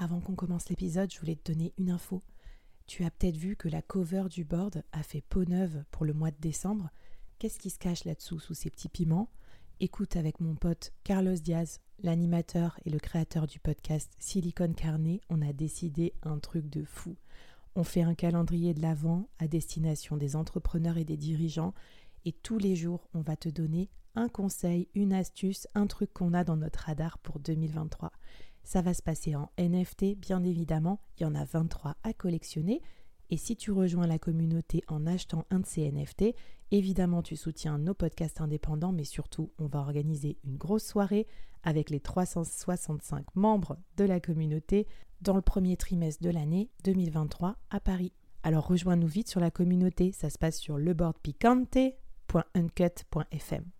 avant qu'on commence l'épisode, je voulais te donner une info. Tu as peut-être vu que la cover du board a fait peau neuve pour le mois de décembre. Qu'est-ce qui se cache là-dessous sous ces petits piments? Écoute avec mon pote Carlos Diaz, l'animateur et le créateur du podcast Silicon Carnet, on a décidé un truc de fou. On fait un calendrier de l'Avent à destination des entrepreneurs et des dirigeants et tous les jours, on va te donner un conseil, une astuce, un truc qu'on a dans notre radar pour 2023. Ça va se passer en NFT, bien évidemment. Il y en a 23 à collectionner. Et si tu rejoins la communauté en achetant un de ces NFT, évidemment tu soutiens nos podcasts indépendants, mais surtout on va organiser une grosse soirée avec les 365 membres de la communauté dans le premier trimestre de l'année 2023 à Paris. Alors rejoins-nous vite sur la communauté, ça se passe sur leboardpicante.uncut.fm.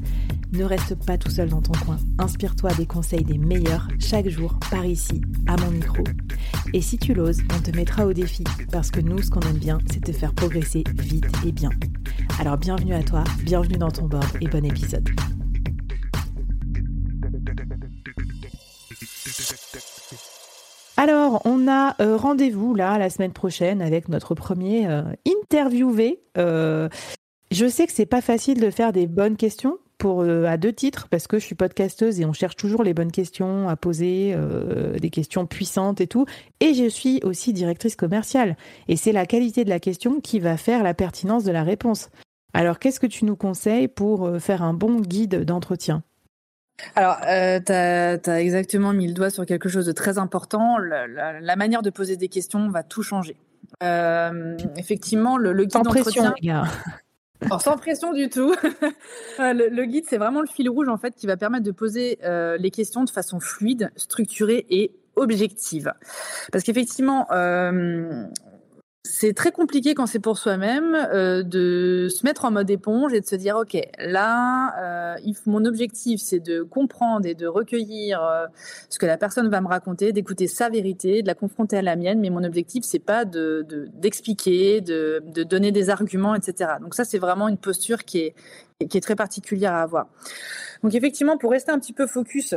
Ne reste pas tout seul dans ton coin. Inspire-toi des conseils des meilleurs chaque jour par ici, à mon micro. Et si tu l'oses, on te mettra au défi parce que nous, ce qu'on aime bien, c'est te faire progresser vite et bien. Alors bienvenue à toi, bienvenue dans ton board et bon épisode. Alors, on a euh, rendez-vous là la semaine prochaine avec notre premier euh, interviewé. Euh, je sais que c'est pas facile de faire des bonnes questions pour à deux titres parce que je suis podcasteuse et on cherche toujours les bonnes questions à poser, des questions puissantes et tout. Et je suis aussi directrice commerciale et c'est la qualité de la question qui va faire la pertinence de la réponse. Alors, qu'est-ce que tu nous conseilles pour faire un bon guide d'entretien? Alors, euh, tu as, exactement mis le doigt sur quelque chose de très important. La, manière de poser des questions va tout changer. Euh, effectivement, le, guide d'entretien. sans pression du tout. le, guide, c'est vraiment le fil rouge en fait qui va permettre de poser euh, les questions de façon fluide, structurée et objective. Parce qu'effectivement, euh, c'est très compliqué quand c'est pour soi-même euh, de se mettre en mode éponge et de se dire ok là euh, mon objectif c'est de comprendre et de recueillir euh, ce que la personne va me raconter d'écouter sa vérité de la confronter à la mienne mais mon objectif c'est pas de d'expliquer de, de, donner des arguments etc donc ça c'est vraiment une posture qui est qui est très particulière à avoir. Donc effectivement pour rester un petit peu focus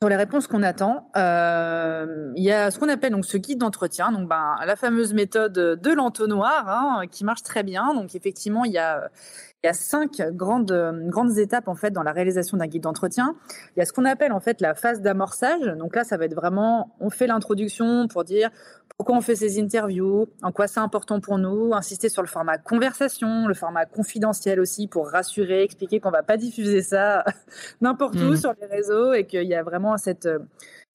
sur les réponses qu'on attend, euh, il y a ce qu'on appelle donc ce guide d'entretien, donc ben la fameuse méthode de l'entonnoir hein, qui marche très bien. Donc effectivement, il y a il y a cinq grandes, grandes étapes en fait dans la réalisation d'un guide d'entretien. Il y a ce qu'on appelle en fait la phase d'amorçage. Donc là, ça va être vraiment, on fait l'introduction pour dire pourquoi on fait ces interviews, en quoi c'est important pour nous, insister sur le format conversation, le format confidentiel aussi pour rassurer, expliquer qu'on va pas diffuser ça n'importe où mmh. sur les réseaux et qu'il y a vraiment cette,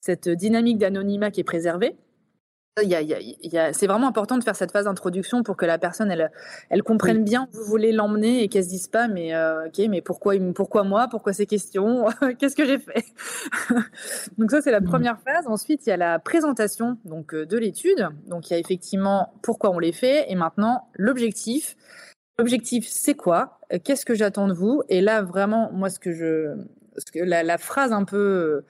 cette dynamique d'anonymat qui est préservée c'est vraiment important de faire cette phase d'introduction pour que la personne elle, elle comprenne bien où vous voulez l'emmener et qu'elle se dise pas mais euh, ok mais pourquoi pourquoi moi? Pourquoi ces questions? Qu'est-ce que j'ai fait? Donc ça c'est la mmh. première phase. Ensuite il y a la présentation donc euh, de l'étude. Donc il y a effectivement pourquoi on les fait et maintenant l'objectif. L'objectif c'est quoi? Qu'est-ce que j'attends de vous? Et là vraiment moi ce que je ce que la, la phrase un peu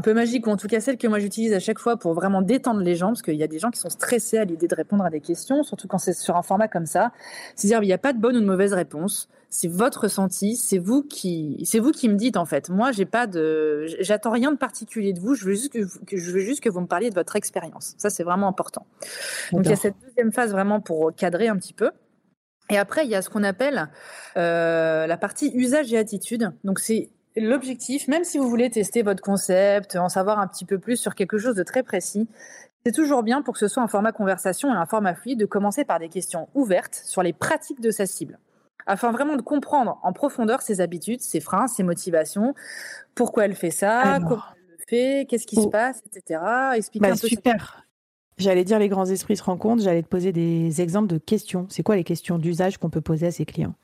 un peu magique, ou en tout cas celle que moi j'utilise à chaque fois pour vraiment détendre les gens, parce qu'il y a des gens qui sont stressés à l'idée de répondre à des questions, surtout quand c'est sur un format comme ça. C'est-à-dire, il n'y a pas de bonne ou de mauvaise réponse. C'est votre ressenti, c'est vous qui, c'est vous qui me dites en fait. Moi, j'ai pas de, j'attends rien de particulier de vous. Je veux juste que, je veux juste que vous me parliez de votre expérience. Ça, c'est vraiment important. Donc il y a cette deuxième phase vraiment pour cadrer un petit peu. Et après, il y a ce qu'on appelle euh, la partie usage et attitude. Donc c'est l'objectif, même si vous voulez tester votre concept, en savoir un petit peu plus sur quelque chose de très précis, c'est toujours bien pour que ce soit un format conversation et un format fluide de commencer par des questions ouvertes sur les pratiques de sa cible. afin vraiment de comprendre en profondeur ses habitudes, ses freins, ses motivations, pourquoi elle fait ça, comment elle le fait, qu'est-ce qui se oh. passe, etc. Expliquer bah, un peu super. J'allais dire les grands esprits se rencontrent, j'allais te poser des exemples de questions. C'est quoi les questions d'usage qu'on peut poser à ses clients?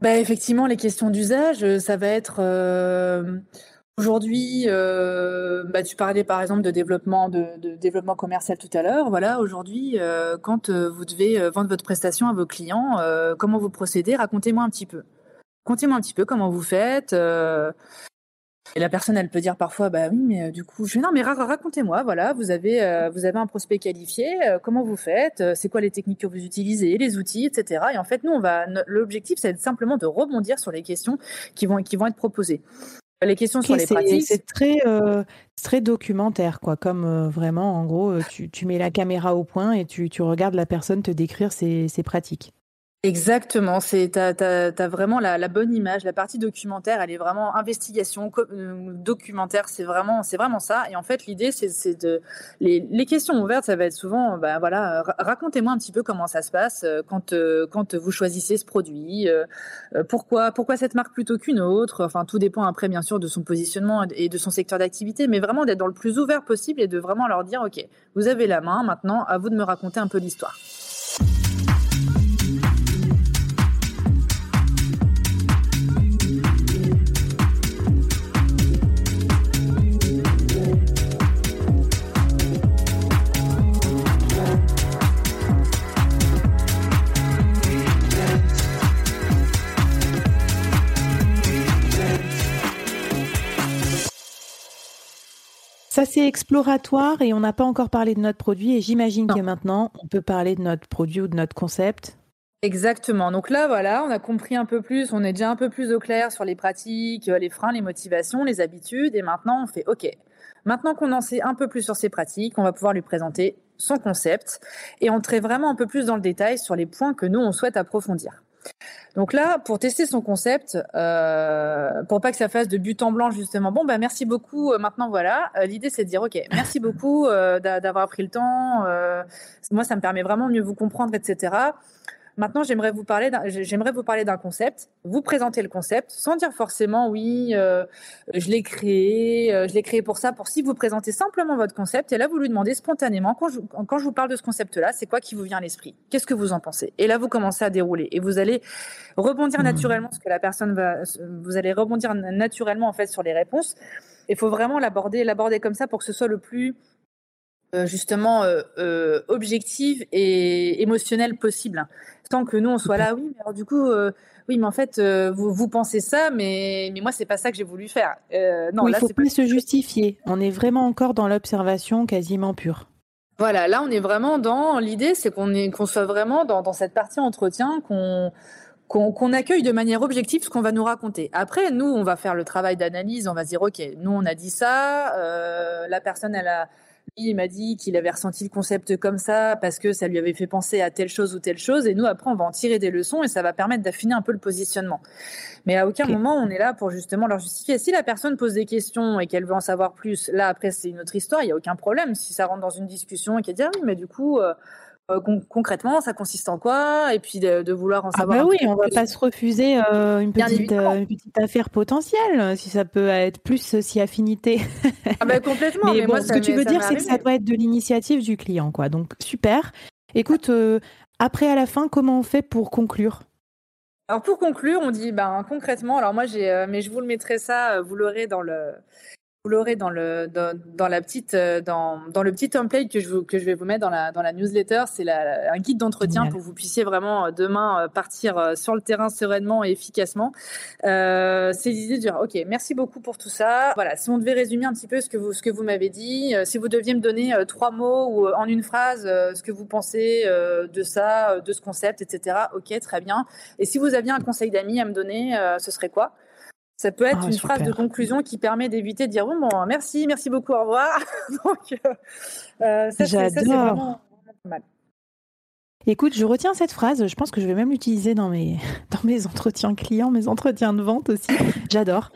Bah, Effectivement, les questions d'usage, euh, ça va être euh, aujourd'hui, euh, bah, tu parlais par exemple de développement, de, développement commercial tout à l'heure. Voilà, aujourd'hui, quand vous devez vendre votre prestation à vos clients, comment vous procédez? Racontez-moi un petit peu. Racontez-moi un petit peu comment vous faites. Et la personne, elle peut dire parfois, bah oui, mais euh, du coup, je dis non, mais racontez-moi, voilà, vous avez, euh, vous avez un prospect qualifié, euh, comment vous faites, c'est quoi les techniques que vous utilisez, les outils, etc. Et en fait, nous, on va, l'objectif, c'est simplement de rebondir sur les questions qui vont, qui vont être proposées. Les questions sur les pratiques. C'est très, très documentaire, quoi. Comme vraiment, en gros, tu, tu, mets la caméra au point et tu, tu regardes la personne te décrire ses, ses pratiques. Exactement, c'est t'as, as, vraiment la, bonne image. La partie documentaire, elle est vraiment investigation euh, documentaire. C'est vraiment vraiment ça. Et en fait, l'idée c'est, de les, les, questions ouvertes, ça va être souvent, bah voilà, racontez-moi un petit peu comment ça se passe euh, quand euh, quand vous choisissez ce produit, pourquoi pourquoi cette marque plutôt qu'une autre. Enfin, tout dépend après bien sûr de son positionnement et de son secteur d'activité, mais vraiment d'être dans le plus ouvert possible et de vraiment leur dire, ok, vous avez la main maintenant, à vous de me raconter un peu l'histoire. C'est exploratoire et on n'a pas encore parlé de notre produit. Et j'imagine que maintenant, on peut parler de notre produit ou de notre concept. Exactement. Donc là, voilà, on a compris un peu plus, on est déjà un peu plus au clair sur les pratiques, les freins, les motivations, les habitudes. Et maintenant, on fait OK. Maintenant qu'on en sait un peu plus sur ces pratiques, on va pouvoir lui présenter son concept et entrer vraiment un peu plus dans le détail sur les points que nous, on souhaite approfondir. Donc là, pour tester son concept, euh, pour pas que ça fasse de but en blanc justement, bon bah merci beaucoup. Euh, maintenant voilà, euh, l'idée c'est de dire ok, merci beaucoup d'avoir pris le temps. moi, ça me permet vraiment de mieux vous comprendre, etc. Maintenant, j'aimerais vous parler d'un, j'aimerais vous parler d'un concept, vous présenter le concept, sans dire forcément oui, euh, je l'ai créé, euh, je l'ai créé pour ça, pour si vous présentez simplement votre concept. Et là vous lui demandez spontanément quand je, quand je vous parle de ce concept-là, c'est quoi qui vous vient à l'esprit? Qu'est-ce que vous en pensez? Et là vous commencez à dérouler. Et vous allez rebondir mmh. naturellement ce que la personne va, vous allez rebondir naturellement en fait sur les réponses. Il faut vraiment l'aborder, l'aborder comme ça pour que ce soit le plus justement euh, objectif et émotionnel possible tant que nous on soit là, oui, mais alors du coup, euh, oui, mais en fait, euh, vous, vous, pensez ça, mais, mais moi, c'est pas ça que j'ai voulu faire. Euh, non, il faut pas se justifier. On est vraiment encore dans l'observation quasiment pure. Voilà, là, on est vraiment dans l'idée, c'est qu'on qu'on soit vraiment dans, dans cette partie entretien, qu'on qu'on accueille de manière objective ce qu'on va nous raconter. Après, nous, on va faire le travail d'analyse, on va se dire, OK, nous, on a dit ça, la personne, elle a, il m'a dit qu'il avait ressenti le concept comme ça parce que ça lui avait fait penser à telle chose ou telle chose. Et nous, après, on va en tirer des leçons et ça va permettre d'affiner un peu le positionnement. Mais à aucun moment, on est là pour justement leur justifier. Si la personne pose des questions et qu'elle veut en savoir plus, là, après, c'est une autre histoire. Il n'y a aucun problème. Si ça rentre dans une discussion et qu'elle dit, ah oui, mais du coup, euh, euh, concrètement, ça consiste en quoi? Et puis de, vouloir en ah savoir. Ah bah oui, on va pas se refuser euh, une, petite, euh, une, petite, affaire potentielle, si ça peut être plus si affinité. Ah bah complètement. mais, bon, ce que tu veux dire, c'est que ça doit être de l'initiative du client, quoi. Donc super. Écoute, après à la fin, comment on fait pour conclure? Alors pour conclure, on dit ben concrètement. Alors moi j'ai, mais je vous le mettrai ça, vous l'aurez dans le vous l'aurez dans le dans, la petite euh, dans, dans le petit template que je vous, que je vais vous mettre dans la dans la newsletter, c'est un guide d'entretien pour que vous puissiez vraiment euh, demain euh, partir sur le terrain sereinement et efficacement. Euh, c'est l'idée de dire ok, merci beaucoup pour tout ça. Voilà, si on devait résumer un petit peu ce que vous ce que vous m'avez dit, si vous deviez me donner trois mots ou en une phrase ce que vous pensez de ça, de ce concept, etc. Ok, très bien. Et si vous aviez un conseil d'amis à me donner, ce serait quoi? Ça peut être ah, une phrase de conclusion qui permet d'éviter de dire bon, merci, merci beaucoup, au revoir. Donc, euh, euh, ça, c'est vraiment pas mal. Écoute, je retiens cette phrase. Je pense que je vais même l'utiliser dans mes, dans mes entretiens clients, mes entretiens de vente aussi. J'adore.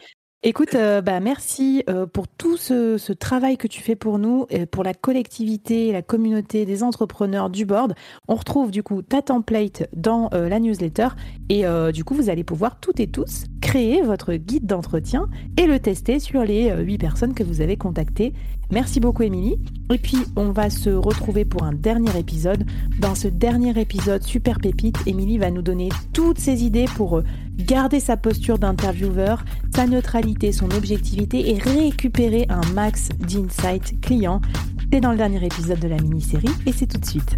Écoute, euh, bah merci euh, pour tout ce, travail que tu fais pour nous, pour la collectivité, la communauté des entrepreneurs du board. On retrouve du coup ta template dans euh, la newsletter et du coup vous allez pouvoir toutes et tous créer votre guide d'entretien et le tester sur les 8 personnes que vous avez contactées. Merci beaucoup Émilie. Et puis on va se retrouver pour un dernier épisode. Dans ce dernier épisode super pépite, Émilie va nous donner toutes ses idées pour garder sa posture d'intervieweur, sa neutralité, son objectivité et récupérer un max d'insight client. C'est dans le dernier épisode de la mini-série et c'est tout de suite.